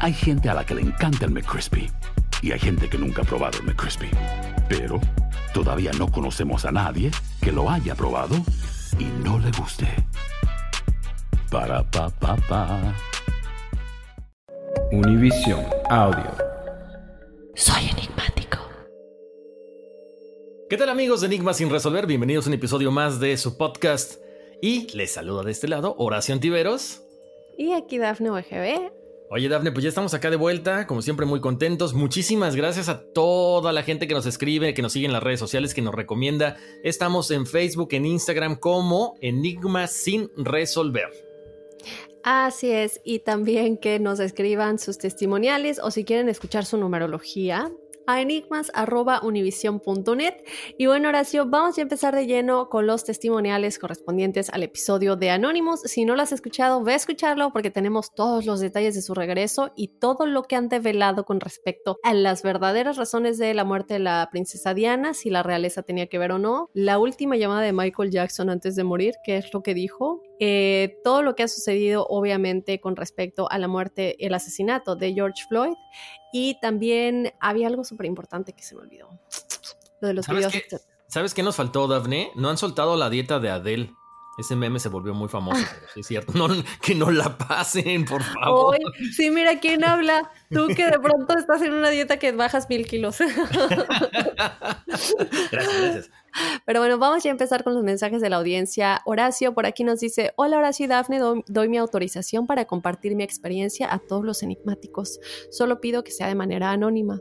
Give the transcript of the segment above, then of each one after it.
Hay gente a la que le encanta el McCrispy y hay gente que nunca ha probado el McCrispy. Pero todavía no conocemos a nadie que lo haya probado y no le guste. Para pa pa pa. Univision Audio. Soy enigmático. ¿Qué tal amigos de Enigmas sin resolver? Bienvenidos a un episodio más de su podcast. Y les saluda de este lado Horacio Antiveros. Y aquí Dafne UGB. Oye Dafne, pues ya estamos acá de vuelta, como siempre muy contentos. Muchísimas gracias a toda la gente que nos escribe, que nos sigue en las redes sociales, que nos recomienda. Estamos en Facebook, en Instagram como Enigmas sin resolver. Así es, y también que nos escriban sus testimoniales o si quieren escuchar su numerología a enigmas.univision.net. Y bueno, Horacio, vamos a empezar de lleno con los testimoniales correspondientes al episodio de Anonymous. Si no lo has escuchado, ve a escucharlo porque tenemos todos los detalles de su regreso y todo lo que han develado con respecto a las verdaderas razones de la muerte de la princesa Diana, si la realeza tenía que ver o no, la última llamada de Michael Jackson antes de morir, que es lo que dijo, eh, todo lo que ha sucedido obviamente con respecto a la muerte, el asesinato de George Floyd y también había algo súper importante que se me olvidó. Lo de los ¿Sabes videos. qué? ¿Sabes qué nos faltó, Dafne? No han soltado la dieta de Adele. Ese meme se volvió muy famoso, sí es cierto. No, que no la pasen, por favor. Ay, sí, mira quién habla. Tú que de pronto estás en una dieta que bajas mil kilos. gracias, gracias. Pero bueno, vamos ya a empezar con los mensajes de la audiencia. Horacio por aquí nos dice, hola Horacio y Dafne, doy mi autorización para compartir mi experiencia a todos los enigmáticos. Solo pido que sea de manera anónima.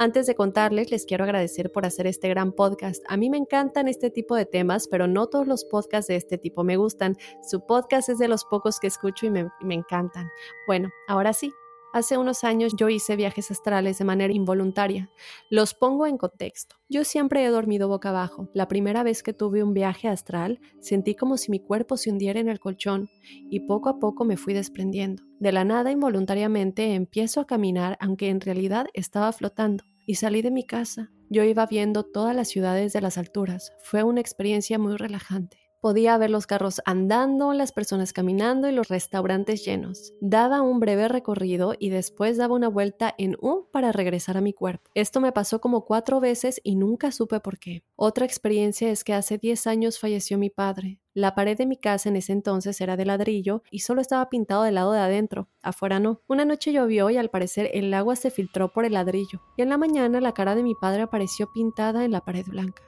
Antes de contarles, les quiero agradecer por hacer este gran podcast. A mí me encantan este tipo de temas, pero no todos los podcasts de este tipo me gustan. Su podcast es de los pocos que escucho y me, me encantan. Bueno, ahora sí. Hace unos años yo hice viajes astrales de manera involuntaria. Los pongo en contexto. Yo siempre he dormido boca abajo. La primera vez que tuve un viaje astral, sentí como si mi cuerpo se hundiera en el colchón y poco a poco me fui desprendiendo. De la nada, involuntariamente, empiezo a caminar, aunque en realidad estaba flotando, y salí de mi casa. Yo iba viendo todas las ciudades de las alturas. Fue una experiencia muy relajante. Podía ver los carros andando, las personas caminando y los restaurantes llenos. Daba un breve recorrido y después daba una vuelta en U para regresar a mi cuerpo. Esto me pasó como cuatro veces y nunca supe por qué. Otra experiencia es que hace 10 años falleció mi padre. La pared de mi casa en ese entonces era de ladrillo y solo estaba pintado del lado de adentro, afuera no. Una noche llovió y al parecer el agua se filtró por el ladrillo y en la mañana la cara de mi padre apareció pintada en la pared blanca.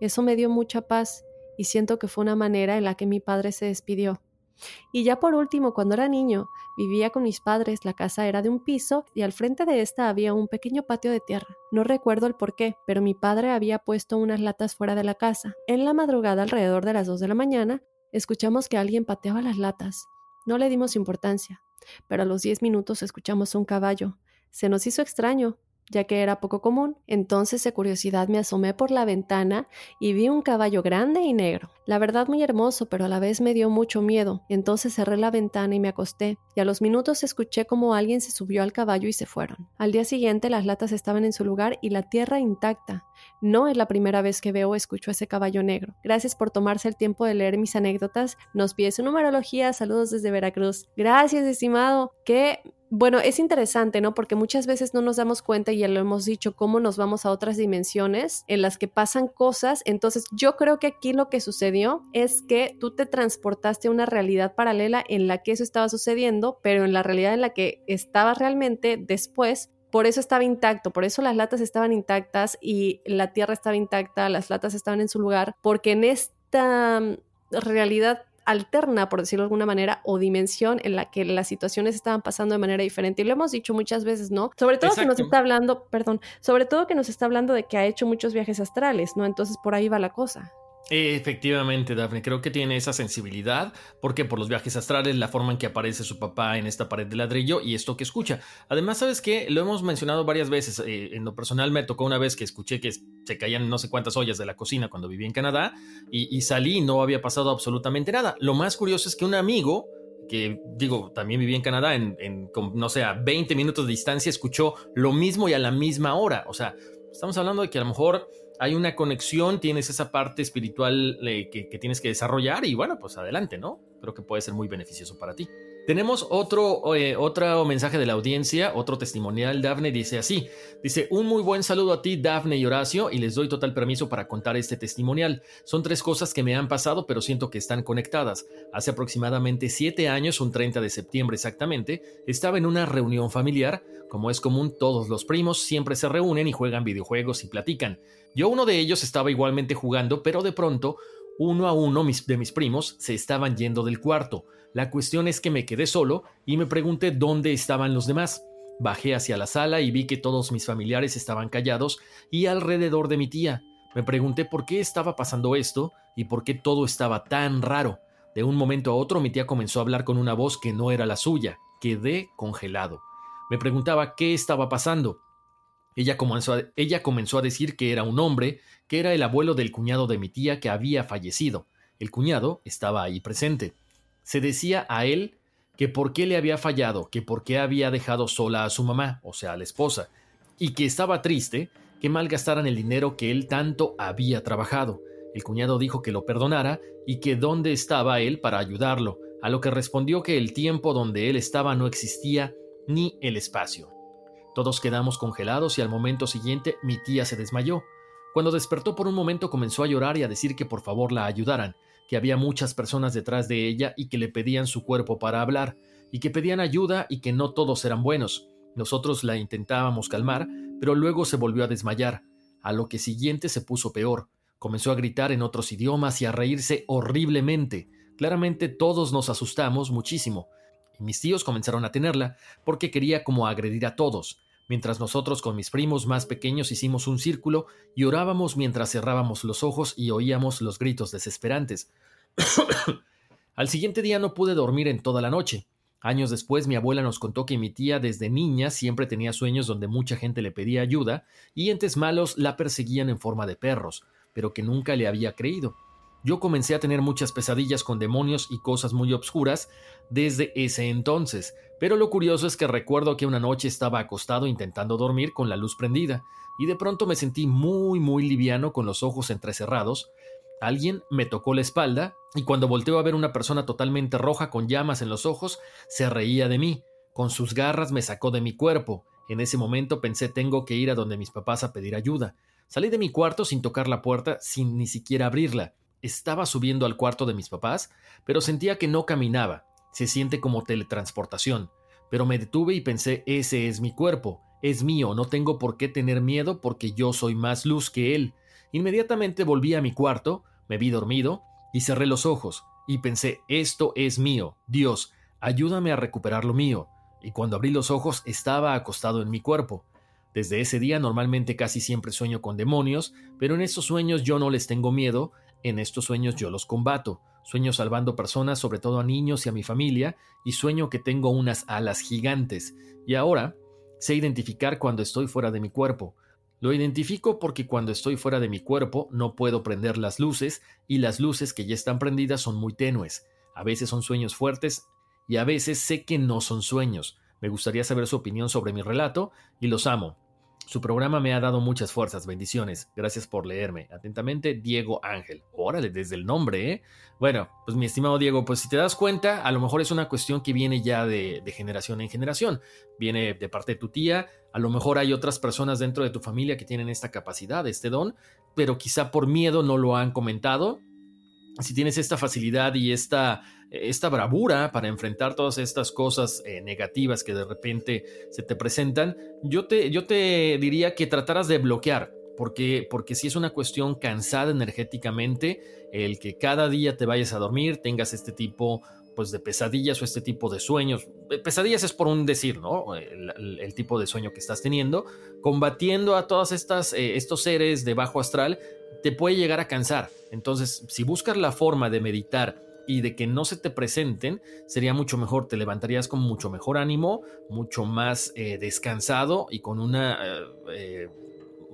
Eso me dio mucha paz y siento que fue una manera en la que mi padre se despidió. Y ya por último, cuando era niño, vivía con mis padres, la casa era de un piso y al frente de esta había un pequeño patio de tierra. No recuerdo el por qué, pero mi padre había puesto unas latas fuera de la casa. En la madrugada, alrededor de las 2 de la mañana, escuchamos que alguien pateaba las latas. No le dimos importancia, pero a los 10 minutos escuchamos un caballo. Se nos hizo extraño, ya que era poco común. Entonces de curiosidad me asomé por la ventana y vi un caballo grande y negro. La verdad muy hermoso, pero a la vez me dio mucho miedo. Entonces cerré la ventana y me acosté, y a los minutos escuché como alguien se subió al caballo y se fueron. Al día siguiente las latas estaban en su lugar y la tierra intacta. No es la primera vez que veo o escucho ese caballo negro. Gracias por tomarse el tiempo de leer mis anécdotas. Nos pide su numerología. Saludos desde Veracruz. Gracias, estimado. Qué bueno, es interesante, ¿no? Porque muchas veces no nos damos cuenta, y ya lo hemos dicho, cómo nos vamos a otras dimensiones en las que pasan cosas. Entonces, yo creo que aquí lo que sucedió sucedió es que tú te transportaste a una realidad paralela en la que eso estaba sucediendo, pero en la realidad en la que estabas realmente después por eso estaba intacto, por eso las latas estaban intactas y la tierra estaba intacta, las latas estaban en su lugar, porque en esta mm, realidad alterna, por decirlo de alguna manera, o dimensión en la que las situaciones estaban pasando de manera diferente. Y lo hemos dicho muchas veces, ¿no? Sobre todo que nos está hablando, perdón, sobre todo que nos está hablando de que ha hecho muchos viajes astrales, ¿no? Entonces por ahí va la cosa. Efectivamente, Daphne, creo que tiene esa sensibilidad, porque por los viajes astrales, la forma en que aparece su papá en esta pared de ladrillo y esto que escucha. Además, ¿sabes qué? Lo hemos mencionado varias veces. Eh, en lo personal me tocó una vez que escuché que se caían no sé cuántas ollas de la cocina cuando vivía en Canadá y, salí y no había pasado absolutamente nada. Lo más curioso es que un amigo que digo, también vivía en Canadá, en, en, no sé, a 20 minutos de distancia, escuchó lo mismo y a la misma hora. O sea, estamos hablando de que a lo mejor hay una conexión, tienes esa parte espiritual eh, que, tienes que desarrollar y bueno, pues adelante, ¿no? Creo que puede ser muy beneficioso para ti. Tenemos otro, eh, otro mensaje de la audiencia, otro testimonial. Dafne dice así: Dice, un muy buen saludo a ti, Dafne y Horacio, y les doy total permiso para contar este testimonial. Son tres cosas que me han pasado, pero siento que están conectadas. Hace aproximadamente siete años, un 30 de septiembre exactamente, estaba en una reunión familiar. Como es común, todos los primos siempre se reúnen y juegan videojuegos y platican. Yo uno de ellos estaba igualmente jugando, pero de pronto, uno a uno de mis primos se estaban yendo del cuarto. La cuestión es que me quedé solo y me pregunté dónde estaban los demás. Bajé hacia la sala y vi que todos mis familiares estaban callados y alrededor de mi tía. Me pregunté por qué estaba pasando esto y por qué todo estaba tan raro. De un momento a otro mi tía comenzó a hablar con una voz que no era la suya. Quedé congelado. Me preguntaba qué estaba pasando. Ella comenzó, a, ella comenzó a decir que era un hombre, que era el abuelo del cuñado de mi tía que había fallecido. El cuñado estaba ahí presente. Se decía a él que por qué le había fallado, que por qué había dejado sola a su mamá, o sea, a la esposa, y que estaba triste que malgastaran el dinero que él tanto había trabajado. El cuñado dijo que lo perdonara y que dónde estaba él para ayudarlo, a lo que respondió que el tiempo donde él estaba no existía ni el espacio. Todos quedamos congelados y al momento siguiente mi tía se desmayó. Cuando despertó por un momento comenzó a llorar y a decir que por favor la ayudaran, que había muchas personas detrás de ella y que le pedían su cuerpo para hablar, y que pedían ayuda y que no todos eran buenos. Nosotros la intentábamos calmar, pero luego se volvió a desmayar. A lo que siguiente se puso peor. Comenzó a gritar en otros idiomas y a reírse horriblemente. Claramente todos nos asustamos muchísimo mis tíos comenzaron a tenerla porque quería como agredir a todos, mientras nosotros con mis primos más pequeños hicimos un círculo y orábamos mientras cerrábamos los ojos y oíamos los gritos desesperantes. Al siguiente día no pude dormir en toda la noche. Años después mi abuela nos contó que mi tía desde niña siempre tenía sueños donde mucha gente le pedía ayuda y entes malos la perseguían en forma de perros, pero que nunca le había creído. Yo comencé a tener muchas pesadillas con demonios y cosas muy obscuras desde ese entonces, pero lo curioso es que recuerdo que una noche estaba acostado intentando dormir con la luz prendida, y de pronto me sentí muy muy liviano con los ojos entrecerrados. Alguien me tocó la espalda, y cuando volteo a ver una persona totalmente roja con llamas en los ojos, se reía de mí. Con sus garras me sacó de mi cuerpo. En ese momento pensé tengo que ir a donde mis papás a pedir ayuda. Salí de mi cuarto sin tocar la puerta, sin ni siquiera abrirla. Estaba subiendo al cuarto de mis papás, pero sentía que no caminaba. Se siente como teletransportación. Pero me detuve y pensé, ese es mi cuerpo, es mío, no tengo por qué tener miedo porque yo soy más luz que él. Inmediatamente volví a mi cuarto, me vi dormido y cerré los ojos y pensé, esto es mío, Dios, ayúdame a recuperar lo mío. Y cuando abrí los ojos estaba acostado en mi cuerpo. Desde ese día normalmente casi siempre sueño con demonios, pero en estos sueños yo no les tengo miedo, en estos sueños yo los combato. Sueño salvando personas, sobre todo a niños y a mi familia, y sueño que tengo unas alas gigantes. Y ahora sé identificar cuando estoy fuera de mi cuerpo. Lo identifico porque cuando estoy fuera de mi cuerpo no puedo prender las luces y las luces que ya están prendidas son muy tenues. A veces son sueños fuertes y a veces sé que no son sueños. Me gustaría saber su opinión sobre mi relato y los amo. Su programa me ha dado muchas fuerzas, bendiciones. Gracias por leerme. Atentamente, Diego Ángel. Órale, desde el nombre, ¿eh? Bueno, pues mi estimado Diego, pues si te das cuenta, a lo mejor es una cuestión que viene ya de, generación en generación. Viene de parte de tu tía, a lo mejor hay otras personas dentro de tu familia que tienen esta capacidad, este don, pero quizá por miedo no lo han comentado. Si tienes esta facilidad y esta, esta bravura para enfrentar todas estas cosas eh, negativas que de repente se te presentan, yo te, yo te diría que trataras de bloquear. Porque, porque si es una cuestión cansada energéticamente, el que cada día te vayas a dormir, tengas este tipo pues de pesadillas o este tipo de sueños. Eh, pesadillas es por un decir, ¿no? El, tipo de sueño que estás teniendo, combatiendo a todos eh, estos seres de bajo astral, te puede llegar a cansar. Entonces, si buscas la forma de meditar y de que no se te presenten, sería mucho mejor, te levantarías con mucho mejor ánimo, mucho más eh, descansado y con una, eh,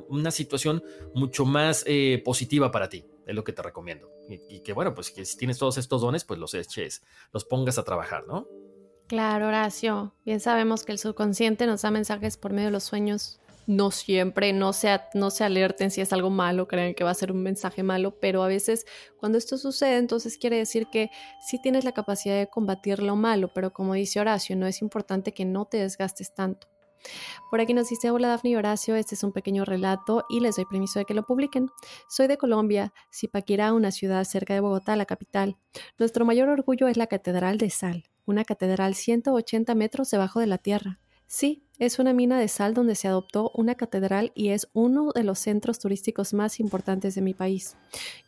una situación mucho más eh, positiva para ti. Es lo que te recomiendo. Y, que bueno, pues que si tienes todos estos dones, pues los eches, los pongas a trabajar, ¿no? Claro, Horacio. Bien sabemos que el subconsciente nos da mensajes por medio de los sueños no siempre, no se, no se alerten si es algo malo, creen que va a ser un mensaje malo, pero a veces cuando esto sucede, entonces quiere decir que sí tienes la capacidad de combatir lo malo, pero como dice Horacio, no es importante que no te desgastes tanto. Por aquí nos dice, hola Dafne y Horacio, este es un pequeño relato y les doy permiso de que lo publiquen. Soy de Colombia, Zipaquirá, una ciudad cerca de Bogotá, la capital. Nuestro mayor orgullo es la Catedral de Sal, una catedral 180 metros debajo de la tierra. Sí, es una mina de sal donde se adoptó una catedral y es uno de los centros turísticos más importantes de mi país.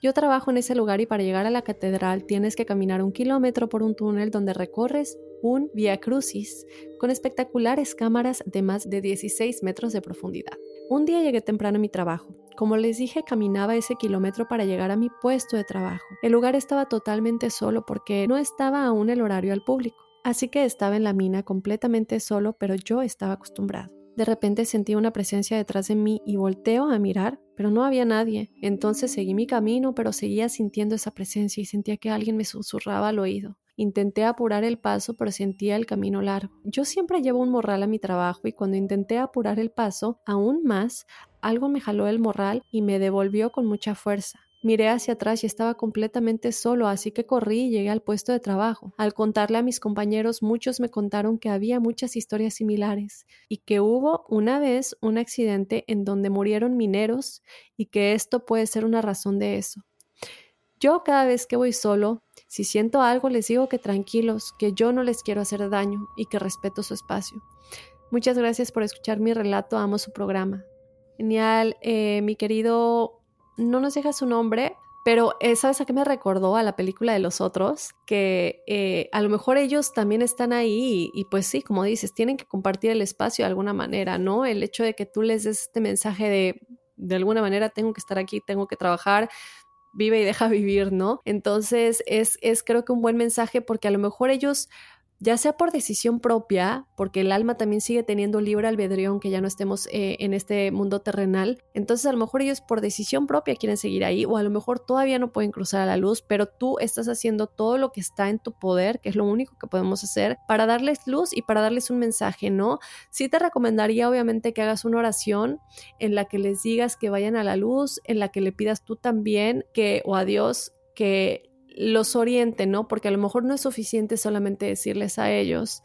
Yo trabajo en ese lugar y para llegar a la catedral tienes que caminar un kilómetro por un túnel donde recorres un via crucis con espectaculares cámaras de más de 16 metros de profundidad. Un día llegué temprano a mi trabajo. Como les dije, caminaba ese kilómetro para llegar a mi puesto de trabajo. El lugar estaba totalmente solo porque no estaba aún el horario al público. Así que estaba en la mina completamente solo, pero yo estaba acostumbrado. De repente sentí una presencia detrás de mí y volteo a mirar, pero no había nadie. Entonces seguí mi camino, pero seguía sintiendo esa presencia y sentía que alguien me susurraba al oído. Intenté apurar el paso, pero sentía el camino largo. Yo siempre llevo un morral a mi trabajo y cuando intenté apurar el paso aún más, algo me jaló el morral y me devolvió con mucha fuerza. Miré hacia atrás y estaba completamente solo, así que corrí y llegué al puesto de trabajo. Al contarle a mis compañeros, muchos me contaron que había muchas historias similares y que hubo una vez un accidente en donde murieron mineros y que esto puede ser una razón de eso. Yo cada vez que voy solo, si siento algo, les digo que tranquilos, que yo no les quiero hacer daño y que respeto su espacio. Muchas gracias por escuchar mi relato, amo su programa. Genial, eh, mi querido no nos deja su nombre, pero ¿sabes a qué me recordó? A la película de los otros, que eh, a lo mejor ellos también están ahí y, pues sí, como dices, tienen que compartir el espacio de alguna manera, ¿no? El hecho de que tú les des este mensaje de, de alguna manera, tengo que estar aquí, tengo que trabajar, vive y deja vivir, ¿no? Entonces es, es creo que un buen mensaje porque a lo mejor ellos ya sea por decisión propia, porque el alma también sigue teniendo libre albedrío aunque ya no estemos eh, en este mundo terrenal, entonces a lo mejor ellos por decisión propia quieren seguir ahí o a lo mejor todavía no pueden cruzar a la luz, pero tú estás haciendo todo lo que está en tu poder, que es lo único que podemos hacer para darles luz y para darles un mensaje, ¿no? Sí te recomendaría obviamente que hagas una oración en la que les digas que vayan a la luz, en la que le pidas tú también que o a Dios que los oriente, ¿no? Porque a lo mejor no es suficiente solamente decirles a ellos,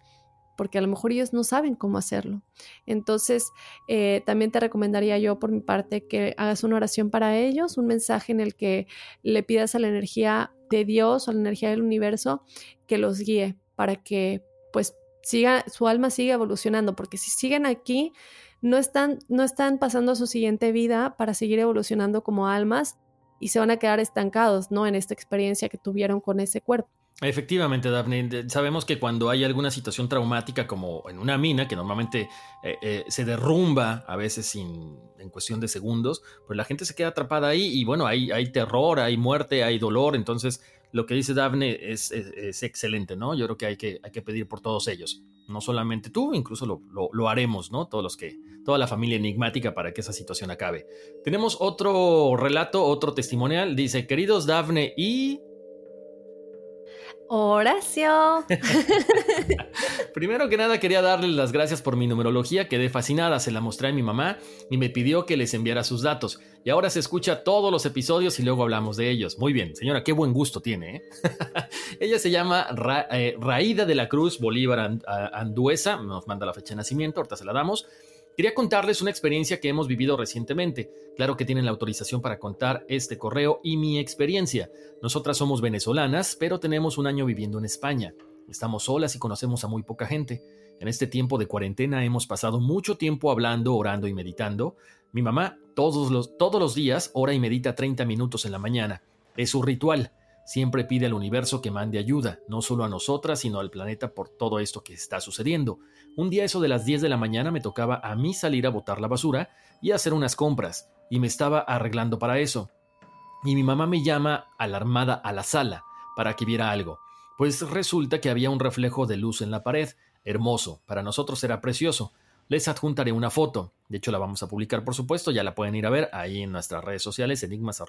porque a lo mejor ellos no saben cómo hacerlo. Entonces, eh, también te recomendaría yo por mi parte que hagas una oración para ellos, un mensaje en el que le pidas a la energía de Dios o a la energía del universo que los guíe para que pues siga, su alma siga evolucionando, porque si siguen aquí, no están, no están pasando a su siguiente vida para seguir evolucionando como almas, y se van a quedar estancados, ¿no? En esta experiencia que tuvieron con ese cuerpo. Efectivamente, Daphne, sabemos que cuando hay alguna situación traumática como en una mina, que normalmente eh, eh, se derrumba a veces sin, en cuestión de segundos, pues la gente se queda atrapada ahí y bueno, hay, terror, hay muerte, hay dolor, entonces lo que dice Daphne es, es, excelente, ¿no? Yo creo que hay, que hay que pedir por todos ellos, no solamente tú, incluso lo, lo haremos, ¿no? Todos los que, toda la familia enigmática para que esa situación acabe. Tenemos otro relato, otro testimonial. Dice, queridos Dafne y... Horacio. Primero que nada quería darles las gracias por mi numerología, quedé fascinada, se la mostré a mi mamá y me pidió que les enviara sus datos. Y ahora se escucha todos los episodios y luego hablamos de ellos. Muy bien, señora, qué buen gusto tiene. ¿eh? Ella se llama eh, Raída de la Cruz Bolívar Anduesa, nos manda la fecha de nacimiento, ahorita se la damos. Quería contarles una experiencia que hemos vivido recientemente. Claro que tienen la autorización para contar este correo y mi experiencia. Nosotras somos venezolanas, pero tenemos un año viviendo en España. Estamos solas y conocemos a muy poca gente. En este tiempo de cuarentena hemos pasado mucho tiempo hablando, orando y meditando. Mi mamá todos los, todos los días ora y medita 30 minutos en la mañana. Es su ritual. Siempre pide al universo que mande ayuda, no solo a nosotras, sino al planeta por todo esto que está sucediendo. Un día eso de las 10 de la mañana me tocaba a mí salir a botar la basura y hacer unas compras, y me estaba arreglando para eso. Y mi mamá me llama alarmada a la sala para que viera algo, pues resulta que había un reflejo de luz en la pared, hermoso, para nosotros era precioso. Les adjuntaré una foto, de hecho la vamos a publicar por supuesto, ya la pueden ir a ver ahí en nuestras redes sociales, enigmas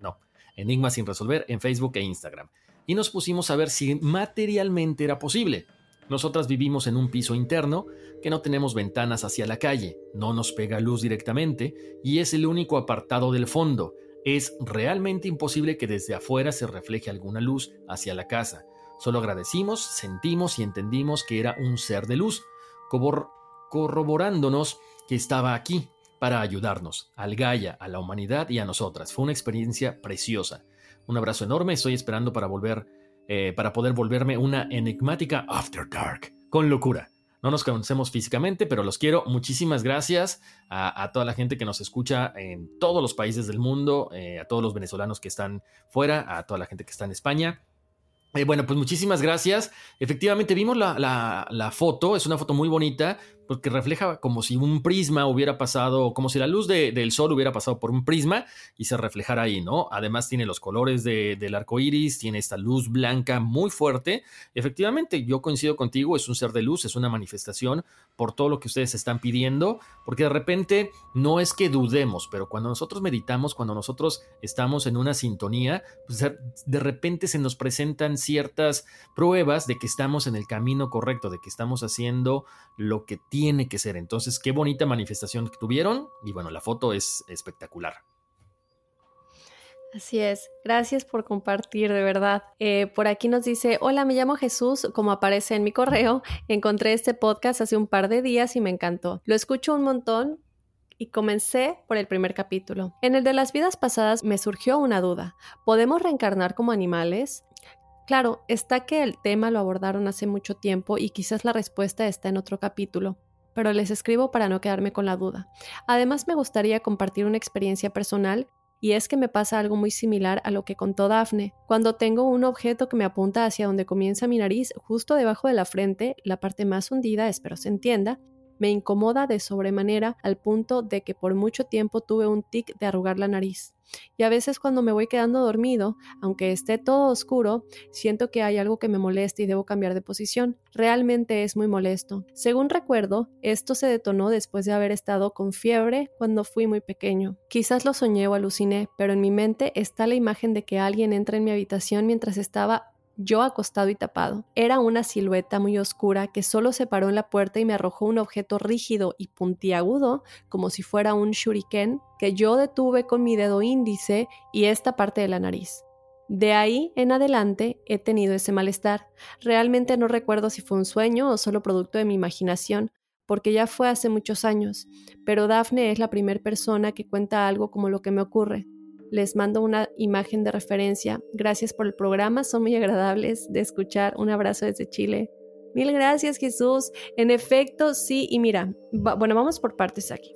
no, Enigmas sin resolver en Facebook e Instagram. Y nos pusimos a ver si materialmente era posible. Nosotras vivimos en un piso interno que no tenemos ventanas hacia la calle, no nos pega luz directamente y es el único apartado del fondo. Es realmente imposible que desde afuera se refleje alguna luz hacia la casa. Solo agradecimos, sentimos y entendimos que era un ser de luz, corroborándonos que estaba aquí, para ayudarnos, al Gaia, a la humanidad y a nosotras. Fue una experiencia preciosa. Un abrazo enorme, estoy esperando para volver, eh, para poder volverme una enigmática After Dark, con locura. No nos conocemos físicamente, pero los quiero. Muchísimas gracias a, toda la gente que nos escucha en todos los países del mundo, eh, a todos los venezolanos que están fuera, a toda la gente que está en España. Eh, bueno, pues muchísimas gracias. Efectivamente, vimos la, la, foto, es una foto muy bonita porque refleja como si un prisma hubiera pasado, como si la luz del sol hubiera pasado por un prisma y se reflejara ahí, ¿no? Además tiene los colores del arco iris, tiene esta luz blanca muy fuerte. Efectivamente, yo coincido contigo, es un ser de luz, es una manifestación por todo lo que ustedes están pidiendo, porque de repente no es que dudemos, pero cuando nosotros meditamos, cuando nosotros estamos en una sintonía, pues de repente se nos presentan ciertas pruebas de que estamos en el camino correcto, de que estamos haciendo lo que tiene que ser. Entonces, qué bonita manifestación que tuvieron y bueno, la foto es espectacular. Así es, gracias por compartir, de verdad. Eh, por aquí nos dice, hola, me llamo Jesús, como aparece en mi correo, encontré este podcast hace un par de días y me encantó. Lo escucho un montón y comencé por el primer capítulo. En el de las vidas pasadas me surgió una duda. ¿Podemos reencarnar como animales? Claro, está que el tema lo abordaron hace mucho tiempo y quizás la respuesta está en otro capítulo, pero les escribo para no quedarme con la duda. Además me gustaría compartir una experiencia personal y es que me pasa algo muy similar a lo que contó Dafne. Cuando tengo un objeto que me apunta hacia donde comienza mi nariz, justo debajo de la frente, la parte más hundida, espero se entienda, me incomoda de sobremanera al punto de que por mucho tiempo tuve un tic de arrugar la nariz. Y a veces cuando me voy quedando dormido, aunque esté todo oscuro, siento que hay algo que me molesta y debo cambiar de posición. Realmente es muy molesto. Según recuerdo, esto se detonó después de haber estado con fiebre cuando fui muy pequeño. Quizás lo soñé o aluciné, pero en mi mente está la imagen de que alguien entra en mi habitación mientras estaba yo acostado y tapado. Era una silueta muy oscura que solo se paró en la puerta y me arrojó un objeto rígido y puntiagudo, como si fuera un shuriken, que yo detuve con mi dedo índice y esta parte de la nariz. De ahí en adelante he tenido ese malestar. Realmente no recuerdo si fue un sueño o solo producto de mi imaginación, porque ya fue hace muchos años, pero Daphne es la primera persona que cuenta algo como lo que me ocurre. Les mando una imagen de referencia. Gracias por el programa, son muy agradables de escuchar. Un abrazo desde Chile. Mil gracias Jesús. En efecto, sí, y mira, bueno, vamos por partes aquí.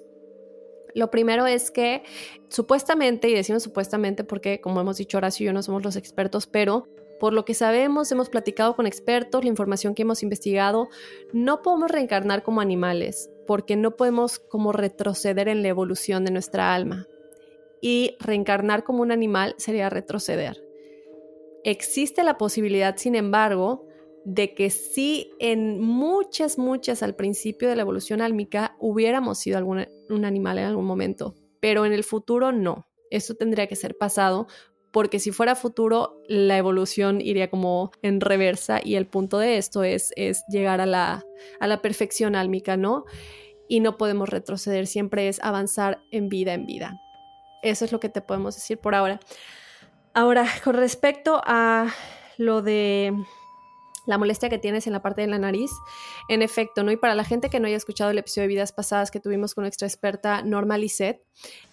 Lo primero es que supuestamente, y decimos supuestamente porque como hemos dicho Horacio y yo no somos los expertos, pero por lo que sabemos, hemos platicado con expertos, la información que hemos investigado, no podemos reencarnar como animales porque no podemos como retroceder en la evolución de nuestra alma y reencarnar como un animal sería retroceder. Existe la posibilidad, sin embargo, de que si en muchas, muchas al principio de la evolución álmica hubiéramos sido algún, un animal en algún momento, pero en el futuro no. Esto tendría que ser pasado porque si fuera futuro la evolución iría como en reversa y el punto de esto es, es llegar a la, a la perfección álmica, ¿no? Y no podemos retroceder, siempre es avanzar en vida en vida. Eso es lo que te podemos decir por ahora. Ahora, con respecto a lo de la molestia que tienes en la parte de la nariz. En efecto, ¿no? Y para la gente que no haya escuchado el episodio de vidas pasadas que tuvimos con nuestra experta Norma Lisset,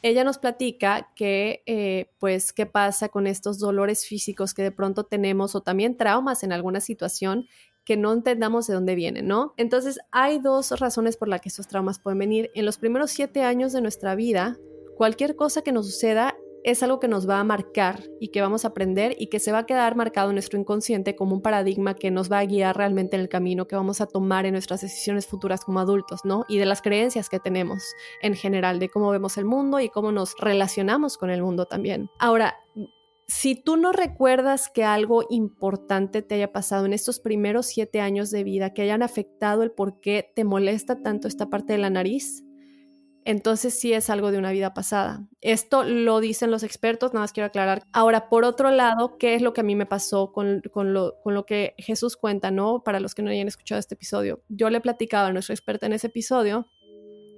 ella nos platica que, eh, pues, qué pasa con estos dolores físicos que de pronto tenemos o también traumas en alguna situación que no entendamos de dónde vienen, ¿no? Entonces, hay dos razones por las que estos traumas pueden venir. En los primeros siete años de nuestra vida, cualquier cosa que nos suceda es algo que nos va a marcar y que vamos a aprender y que se va a quedar marcado en nuestro inconsciente como un paradigma que nos va a guiar realmente en el camino que vamos a tomar en nuestras decisiones futuras como adultos, ¿no? Y de las creencias que tenemos en general, de cómo vemos el mundo y cómo nos relacionamos con el mundo también. Ahora, si tú no recuerdas que algo importante te haya pasado en estos primeros siete años de vida, que hayan afectado el por qué te molesta tanto esta parte de la nariz, entonces sí es algo de una vida pasada. Esto lo dicen los expertos, nada más quiero aclarar. Ahora, por otro lado, ¿qué es lo que a mí me pasó con, lo, con lo que Jesús cuenta, no? Para los que no hayan escuchado este episodio. Yo le platicaba a nuestro experto en ese episodio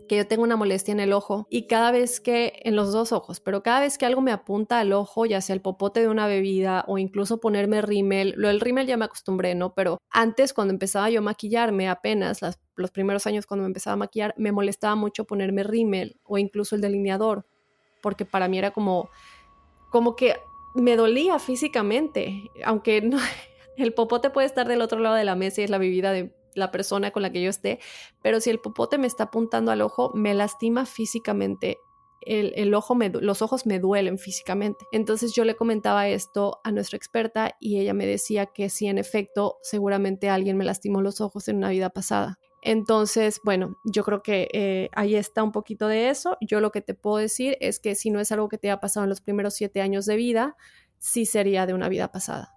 que yo tengo una molestia en el ojo y cada vez que, en los dos ojos, pero cada vez que algo me apunta al ojo, ya sea el popote de una bebida o incluso ponerme rímel, lo del rímel ya me acostumbré, ¿no? Pero antes cuando empezaba yo a maquillarme apenas, los primeros años cuando me empezaba a maquillar, me molestaba mucho ponerme rímel o incluso el delineador, porque para mí era como, como que me dolía físicamente, aunque no, el popote puede estar del otro lado de la mesa y es la bebida de la persona con la que yo esté, pero si el popote me está apuntando al ojo, me lastima físicamente. El, ojo me, los ojos me duelen físicamente. Entonces yo le comentaba esto a nuestra experta y ella me decía que sí, en efecto, seguramente alguien me lastimó los ojos en una vida pasada. Entonces, bueno, yo creo que eh, ahí está un poquito de eso. Yo lo que te puedo decir es que si no es algo que te ha pasado en los primeros siete años de vida, sí sería de una vida pasada.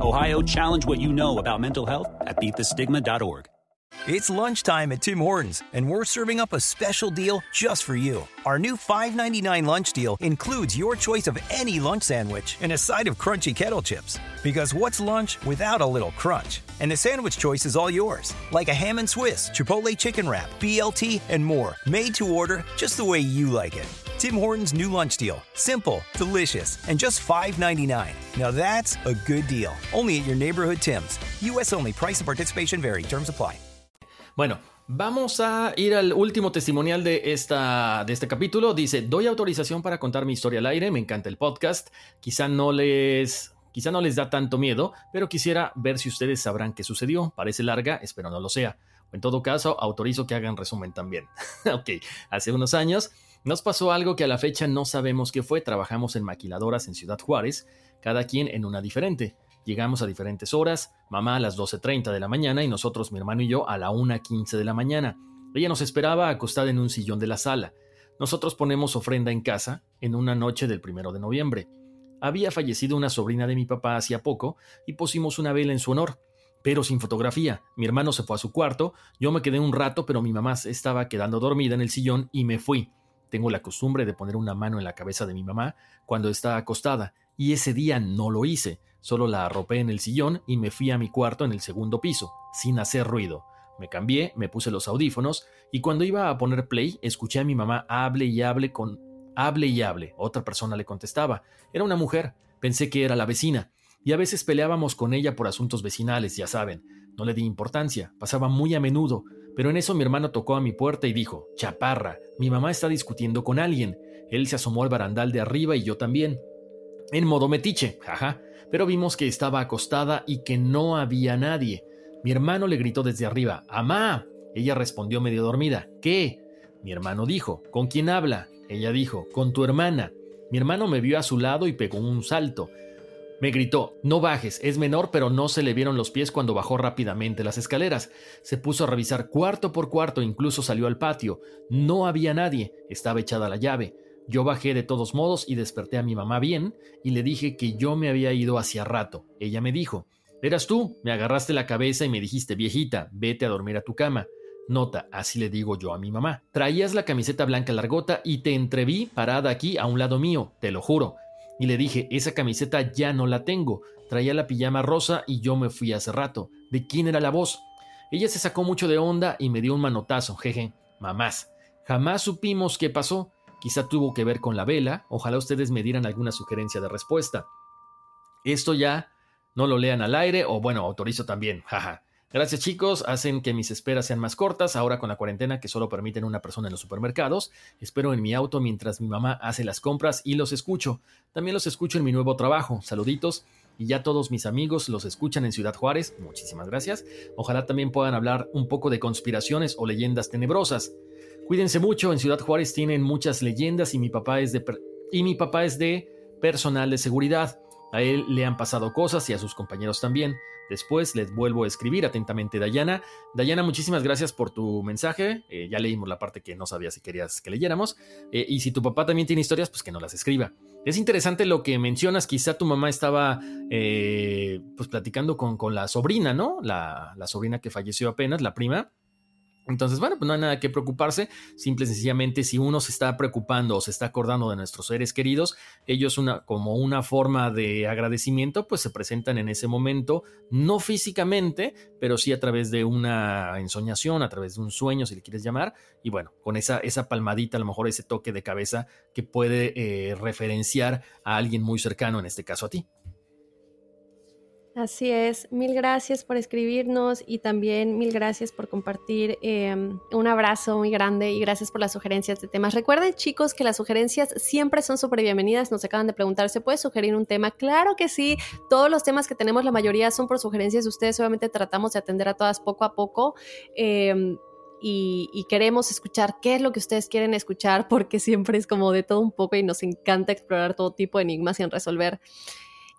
Ohio, challenge what you know about mental health at beatthestigma.org. It's lunchtime at Tim Hortons, and we're serving up a special deal just for you. Our new $5.99 lunch deal includes your choice of any lunch sandwich and a side of crunchy kettle chips. Because what's lunch without a little crunch? And the sandwich choice is all yours, like a ham and Swiss, Chipotle chicken wrap, BLT, and more, made to order just the way you like it. Tim Hortons new lunch deal. Simple, delicious, and just $5.99. Now that's a good deal. Only at your neighborhood Tim's. U.S. only. Price and participation vary. Terms apply. Bueno, vamos a ir al último testimonial de, esta, de este capítulo. Dice, doy autorización para contar mi historia al aire. Me encanta el podcast. Quizá no les... Quizá no les da tanto miedo, pero quisiera ver si ustedes sabrán qué sucedió. Parece larga, espero no lo sea. En todo caso, autorizo que hagan resumen también. ok, hace unos años nos pasó algo que a la fecha no sabemos qué fue. Trabajamos en maquiladoras en Ciudad Juárez, cada quien en una diferente. Llegamos a diferentes horas, mamá a las 12.30 de la mañana y nosotros, mi hermano y yo, a la 1.15 de la mañana. Ella nos esperaba acostada en un sillón de la sala. Nosotros ponemos ofrenda en casa en una noche del primero de noviembre. Había fallecido una sobrina de mi papá hacía poco y pusimos una vela en su honor, pero sin fotografía. Mi hermano se fue a su cuarto, yo me quedé un rato, pero mi mamá estaba quedando dormida en el sillón y me fui. Tengo la costumbre de poner una mano en la cabeza de mi mamá cuando está acostada, y ese día no lo hice, solo la arropé en el sillón y me fui a mi cuarto en el segundo piso, sin hacer ruido. Me cambié, me puse los audífonos, y cuando iba a poner play, escuché a mi mamá hable y hable con... hable y hable. Otra persona le contestaba. Era una mujer. Pensé que era la vecina. Y a veces peleábamos con ella por asuntos vecinales, ya saben. No le di importancia, pasaba muy a menudo, pero en eso mi hermano tocó a mi puerta y dijo, Chaparra, mi mamá está discutiendo con alguien. Él se asomó al barandal de arriba y yo también. En modo metiche, jaja, pero vimos que estaba acostada y que no había nadie. Mi hermano le gritó desde arriba, ¡Amá! Ella respondió medio dormida, ¿qué? Mi hermano dijo, ¿con quién habla? Ella dijo, con tu hermana. Mi hermano me vio a su lado y pegó un salto. Me gritó, no bajes, es menor, pero no se le vieron los pies cuando bajó rápidamente las escaleras. Se puso a revisar cuarto por cuarto, incluso salió al patio. No había nadie, estaba echada la llave. Yo bajé de todos modos y desperté a mi mamá bien y le dije que yo me había ido hacía rato. Ella me dijo, Eras tú, me agarraste la cabeza y me dijiste, viejita, vete a dormir a tu cama. Nota, así le digo yo a mi mamá. Traías la camiseta blanca largota y te entreví parada aquí a un lado mío, te lo juro. Y le dije, esa camiseta ya no la tengo. Traía la pijama rosa y yo me fui hace rato. ¿De quién era la voz? Ella se sacó mucho de onda y me dio un manotazo, jeje. Mamás. Jamás supimos qué pasó. Quizá tuvo que ver con la vela. Ojalá ustedes me dieran alguna sugerencia de respuesta. Esto ya no lo lean al aire o bueno, autorizo también. Jaja. Gracias chicos, hacen que mis esperas sean más cortas, ahora con la cuarentena que solo permiten una persona en los supermercados. Espero en mi auto mientras mi mamá hace las compras y los escucho. También los escucho en mi nuevo trabajo. Saluditos. Y ya todos mis amigos los escuchan en Ciudad Juárez. Muchísimas gracias. Ojalá también puedan hablar un poco de conspiraciones o leyendas tenebrosas. Cuídense mucho, en Ciudad Juárez tienen muchas leyendas y mi papá es de, y mi papá es de personal de seguridad. A él le han pasado cosas y a sus compañeros también. Después les vuelvo a escribir atentamente, Dayana. Dayana, muchísimas gracias por tu mensaje. Eh, ya leímos la parte que no sabía si querías que leyéramos. Eh, y si tu papá también tiene historias, pues que no las escriba. Es interesante lo que mencionas. Quizá tu mamá estaba eh, pues platicando con, con, la sobrina, ¿no? La, la sobrina que falleció apenas, la prima. Entonces, bueno, pues no hay nada que preocuparse. Simple y sencillamente, si uno se está preocupando o se está acordando de nuestros seres queridos, ellos una, como una forma de agradecimiento, pues se presentan en ese momento, no físicamente, pero sí a través de una ensoñación, a través de un sueño, si le quieres llamar. Y bueno, con esa, palmadita, a lo mejor ese toque de cabeza que puede eh, referenciar a alguien muy cercano, en este caso a ti. Así es, mil gracias por escribirnos y también mil gracias por compartir em, un abrazo muy grande y gracias por las sugerencias de temas. Recuerden chicos que las sugerencias siempre son súper bienvenidas, nos acaban de preguntar, ¿se puede sugerir un tema? Claro que sí, todos los temas que tenemos, la mayoría son por sugerencias de ustedes, obviamente tratamos de atender a todas poco a poco. Em, y, y, queremos escuchar qué es lo que ustedes quieren escuchar porque siempre es como de todo un poco y nos encanta explorar todo tipo de enigmas en resolver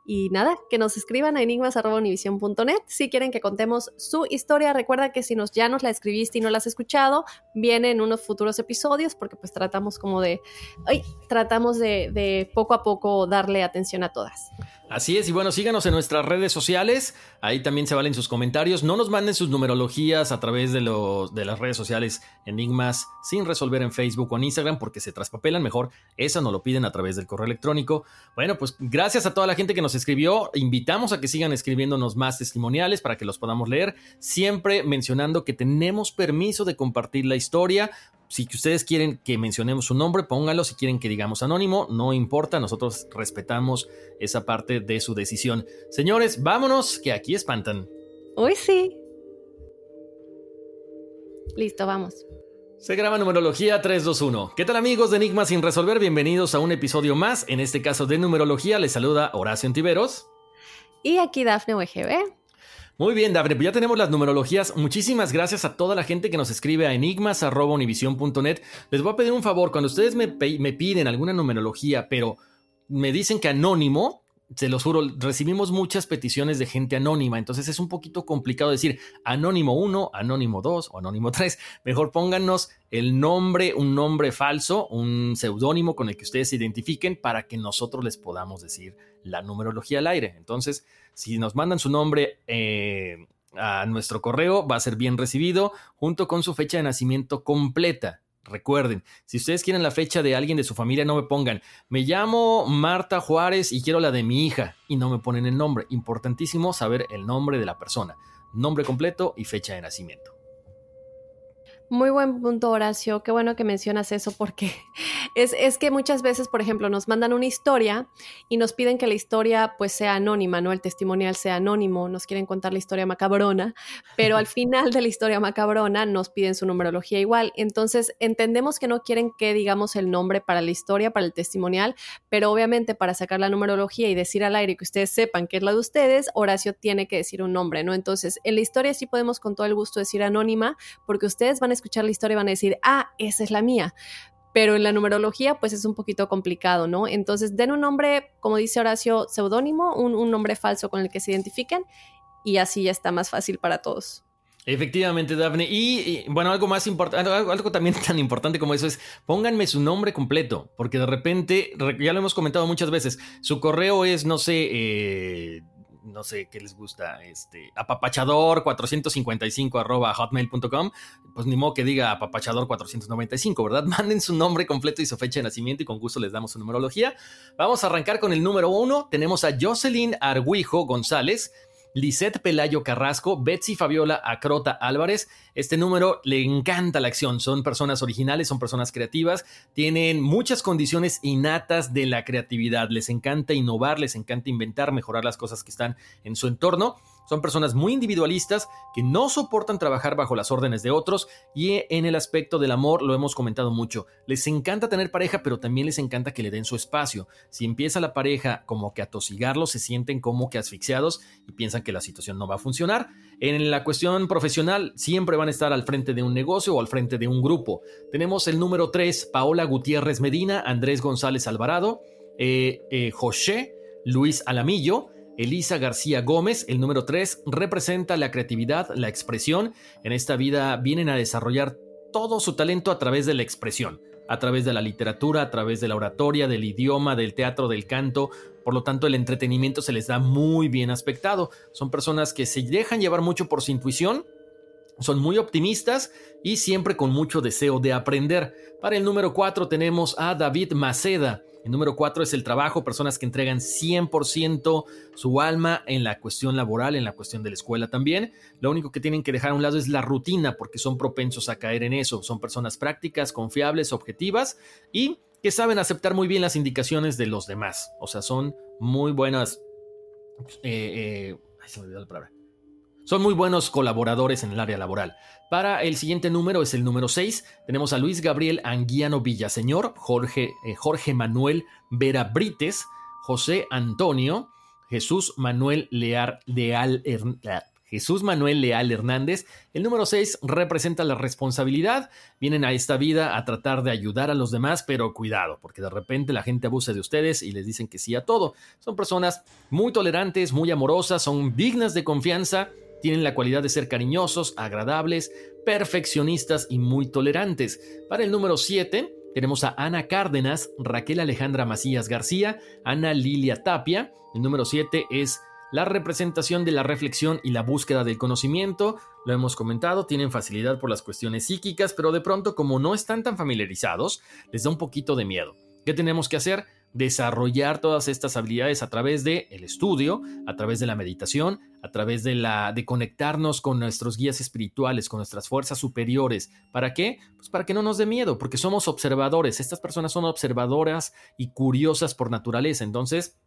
y nada, que nos escriban a enigmas.univision.net si quieren que contemos su historia. Recuerda que si ya nos la escribiste y no la has escuchado, viene en unos futuros episodios porque pues tratamos como de, ay, tratamos de, de poco a poco darle atención a todas. Así es, y bueno, síganos en nuestras redes sociales, ahí también se valen sus comentarios, no nos manden sus numerologías a través de, los, de las redes sociales Enigmas sin resolver en Facebook o en Instagram porque se traspapelan mejor, eso nos lo piden a través del correo electrónico. Bueno, pues gracias a toda la gente que nos escribió, invitamos a que sigan escribiéndonos más testimoniales para que los podamos leer, siempre mencionando que tenemos permiso de compartir la historia, si ustedes quieren que mencionemos su nombre, póngalo. Si quieren que digamos anónimo, no importa. Nosotros respetamos esa parte de su decisión. Señores, vámonos, que aquí espantan. Uy, sí. Listo, vamos. Se graba numerología 321. ¿Qué tal amigos de Enigma sin resolver? Bienvenidos a un episodio más. En este caso de numerología les saluda Horacio Antiveros. Y aquí Dafne UGB. Muy bien, Daphne, pues ya tenemos las numerologías. Muchísimas gracias a toda la gente que nos escribe a enigmas.univision.net. Les voy a pedir un favor, cuando ustedes me, me piden alguna numerología, pero me dicen que anónimo, se los juro, recibimos muchas peticiones de gente anónima, entonces es un poquito complicado decir anónimo 1, anónimo 2 o anónimo 3. Mejor pónganos el nombre, un nombre falso, un seudónimo con el que ustedes se identifiquen para que nosotros les podamos decir la numerología al aire. Entonces, si nos mandan su nombre eh, a nuestro correo, va a ser bien recibido junto con su fecha de nacimiento completa. Recuerden, si ustedes quieren la fecha de alguien de su familia, no me pongan, me llamo Marta Juárez y quiero la de mi hija y no me ponen el nombre. Importantísimo saber el nombre de la persona, nombre completo y fecha de nacimiento. Muy buen punto, Horacio. Qué bueno que mencionas eso porque es, es, que muchas veces, por ejemplo, nos mandan una historia y nos piden que la historia pues sea anónima, ¿no? El testimonial sea anónimo, nos quieren contar la historia macabrona, pero al final de la historia macabrona nos piden su numerología igual. Entonces, entendemos que no quieren que digamos el nombre para la historia, para el testimonial, pero obviamente para sacar la numerología y decir al aire que ustedes sepan que es la de ustedes, Horacio tiene que decir un nombre, ¿no? Entonces, en la historia sí podemos con todo el gusto decir anónima porque ustedes van a escuchar la historia y van a decir, ah, esa es la mía. Pero en la numerología, pues es un poquito complicado, ¿no? Entonces, den un nombre, como dice Horacio, seudónimo, un, nombre falso con el que se identifiquen y así ya está más fácil para todos. Efectivamente, Daphne. Y, bueno, algo más importante, algo, también tan importante como eso es, pónganme su nombre completo, porque de repente, ya lo hemos comentado muchas veces, su correo es, no sé, eh, no sé qué les gusta, este, apapachador455 arroba hotmail.com, pues ni modo que diga apapachador495, ¿verdad? Manden su nombre completo y su fecha de nacimiento y con gusto les damos su numerología. Vamos a arrancar con el número uno. Tenemos a Jocelyn Arguijo González. Lisette Pelayo Carrasco, Betsy Fabiola Acrota Álvarez. Este número le encanta la acción. Son personas originales, son personas creativas, tienen muchas condiciones innatas de la creatividad. Les encanta innovar, les encanta inventar, mejorar las cosas que están en su entorno. Son personas muy individualistas que no soportan trabajar bajo las órdenes de otros y en el aspecto del amor lo hemos comentado mucho. Les encanta tener pareja, pero también les encanta que le den su espacio. Si empieza la pareja como que a tosigarlos, se sienten como que asfixiados y piensan que la situación no va a funcionar. En la cuestión profesional, siempre van a estar al frente de un negocio o al frente de un grupo. Tenemos el número 3, Paola Gutiérrez Medina, Andrés González Alvarado, eh, eh, José Luis Alamillo, Elisa García Gómez, el número 3, representa la creatividad, la expresión. En esta vida vienen a desarrollar todo su talento a través de la expresión, a través de la literatura, a través de la oratoria, del idioma, del teatro, del canto. Por lo tanto, el entretenimiento se les da muy bien aspectado. Son personas que se dejan llevar mucho por su intuición, son muy optimistas y siempre con mucho deseo de aprender. Para el número 4 tenemos a David Maceda. El número cuatro es el trabajo, personas que entregan 100% su alma en la cuestión laboral, en la cuestión de la escuela también. Lo único que tienen que dejar a un lado es la rutina, porque son propensos a caer en eso. Son personas prácticas, confiables, objetivas y que saben aceptar muy bien las indicaciones de los demás. O sea, son muy buenas... Eh, eh, ay, se me olvidó la palabra son muy buenos colaboradores en el área laboral. Para el siguiente número es el número 6. Tenemos a Luis Gabriel Anguiano Villaseñor, Jorge, eh, Jorge Manuel Vera Brites, José Antonio, Jesús Manuel Leal, Leal Jesús Manuel Leal Hernández. El número 6 representa la responsabilidad. Vienen a esta vida a tratar de ayudar a los demás, pero cuidado, porque de repente la gente abusa de ustedes y les dicen que sí a todo. Son personas muy tolerantes, muy amorosas, son dignas de confianza tienen la cualidad de ser cariñosos, agradables, perfeccionistas y muy tolerantes. Para el número 7 tenemos a Ana Cárdenas, Raquel Alejandra Macías García, Ana Lilia Tapia. El número 7 es la representación de la reflexión y la búsqueda del conocimiento. Lo hemos comentado, tienen facilidad por las cuestiones psíquicas, pero de pronto como no están tan familiarizados, les da un poquito de miedo. ¿Qué tenemos que hacer? Desarrollar todas estas habilidades a través de el estudio, a través de la meditación, a través de la de conectarnos con nuestros guías espirituales, con nuestras fuerzas superiores. ¿Para qué? Pues para que no nos dé miedo, porque somos observadores. Estas personas son observadoras y curiosas por naturaleza. Entonces,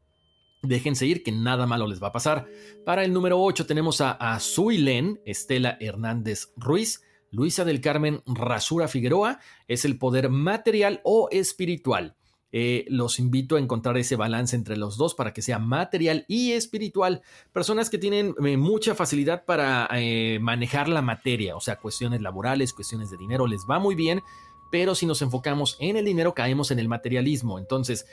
déjense ir que nada malo les va a pasar. Para el número 8 tenemos a Azuilén Estela Hernández Ruiz. Luisa del Carmen Rasura Figueroa es el poder material o espiritual. Eh, los invito a encontrar ese balance entre los dos para que sea material y espiritual. Personas que tienen eh, mucha facilidad para eh, manejar la materia, o sea, cuestiones laborales, cuestiones de dinero, les va muy bien, pero si nos enfocamos en el dinero caemos en el materialismo. Entonces,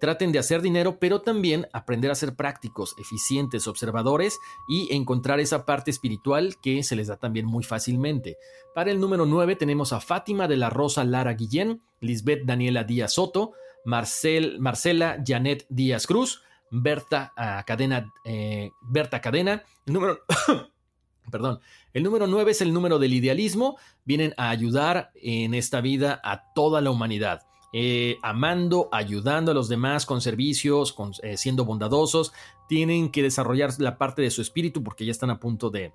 traten de hacer dinero, pero también aprender a ser prácticos, eficientes, observadores y encontrar esa parte espiritual que se les da también muy fácilmente. Para el número 9 tenemos a Fátima de la Rosa Lara Guillén, Lisbeth Daniela Díaz Soto, Marcel, Marcela Janet Díaz Cruz, Berta, ah, Cadena, eh, Berta Cadena, el número... Perdón, el número 9 es el número del idealismo. Vienen a ayudar en esta vida a toda la humanidad. Eh, amando, ayudando a los demás con servicios, eh, siendo bondadosos. Tienen que desarrollar la parte de su espíritu porque ya están a punto de,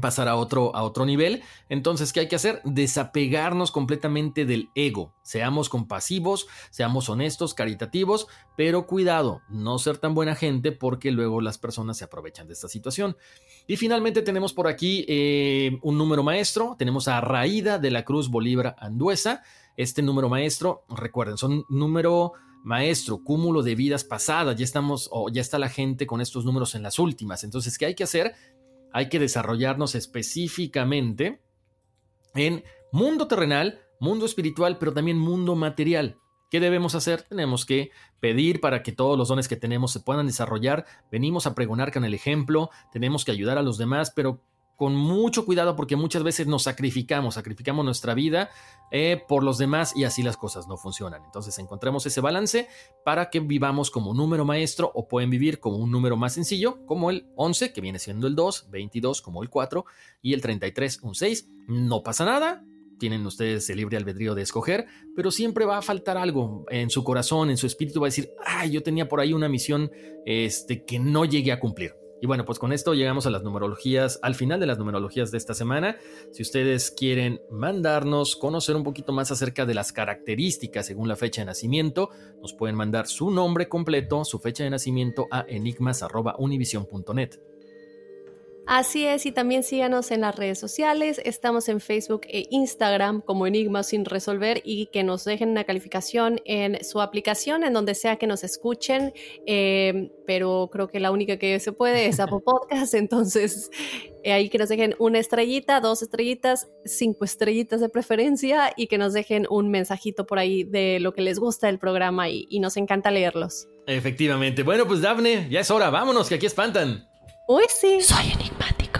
pasar a otro, a otro nivel. Entonces, ¿qué hay que hacer? Desapegarnos completamente del ego. Seamos compasivos, seamos honestos, caritativos, pero cuidado, no ser tan buena gente porque luego las personas se aprovechan de esta situación. Y finalmente tenemos por aquí eh, un número maestro. Tenemos a Raída de la Cruz Bolívar Anduesa. Este número maestro, recuerden, son número maestro, cúmulo de vidas pasadas. Ya estamos, o ya está la gente con estos números en las últimas. Entonces, ¿qué hay que hacer? Hay que desarrollarnos específicamente en mundo terrenal, mundo espiritual, pero también mundo material. ¿Qué debemos hacer? Tenemos que pedir para que todos los dones que tenemos se puedan desarrollar. Venimos a pregonar con el ejemplo, tenemos que ayudar a los demás, pero con mucho cuidado porque muchas veces nos sacrificamos, sacrificamos nuestra vida eh, por los demás y así las cosas no funcionan. Entonces encontremos ese balance para que vivamos como número maestro o pueden vivir como un número más sencillo, como el 11, que viene siendo el 2, 22 como el 4 y el 33, un 6. No pasa nada, tienen ustedes el libre albedrío de escoger, pero siempre va a faltar algo en su corazón, en su espíritu, va a decir, ay, yo tenía por ahí una misión este, que no llegué a cumplir. Y bueno, pues con esto llegamos a las numerologías, al final de las numerologías de esta semana. Si ustedes quieren mandarnos, conocer un poquito más acerca de las características según la fecha de nacimiento, nos pueden mandar su nombre completo, su fecha de nacimiento a enigmas.univision.net. Así es, y también síganos en las redes sociales. Estamos en Facebook e Instagram como Enigmas sin resolver y que nos dejen una calificación en su aplicación, en donde sea que nos escuchen. Eh, pero creo que la única que se puede es Apple Podcast. Entonces, eh, ahí que nos dejen una estrellita, dos estrellitas, cinco estrellitas de preferencia y que nos dejen un mensajito por ahí de lo que les gusta del programa y, y nos encanta leerlos. Efectivamente. Bueno, pues Dafne, ya es hora. Vámonos, que aquí espantan. Uy, sí. Soy enigmático.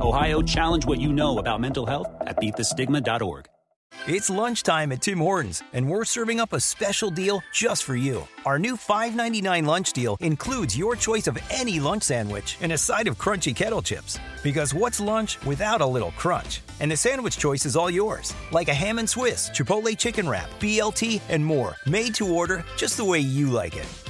Ohio, challenge what you know about mental health at beatthestigma.org. It's lunchtime at Tim Hortons, and we're serving up a special deal just for you. Our new $5.99 lunch deal includes your choice of any lunch sandwich and a side of crunchy kettle chips. Because what's lunch without a little crunch? And the sandwich choice is all yours, like a ham and Swiss, Chipotle chicken wrap, BLT, and more, made to order just the way you like it.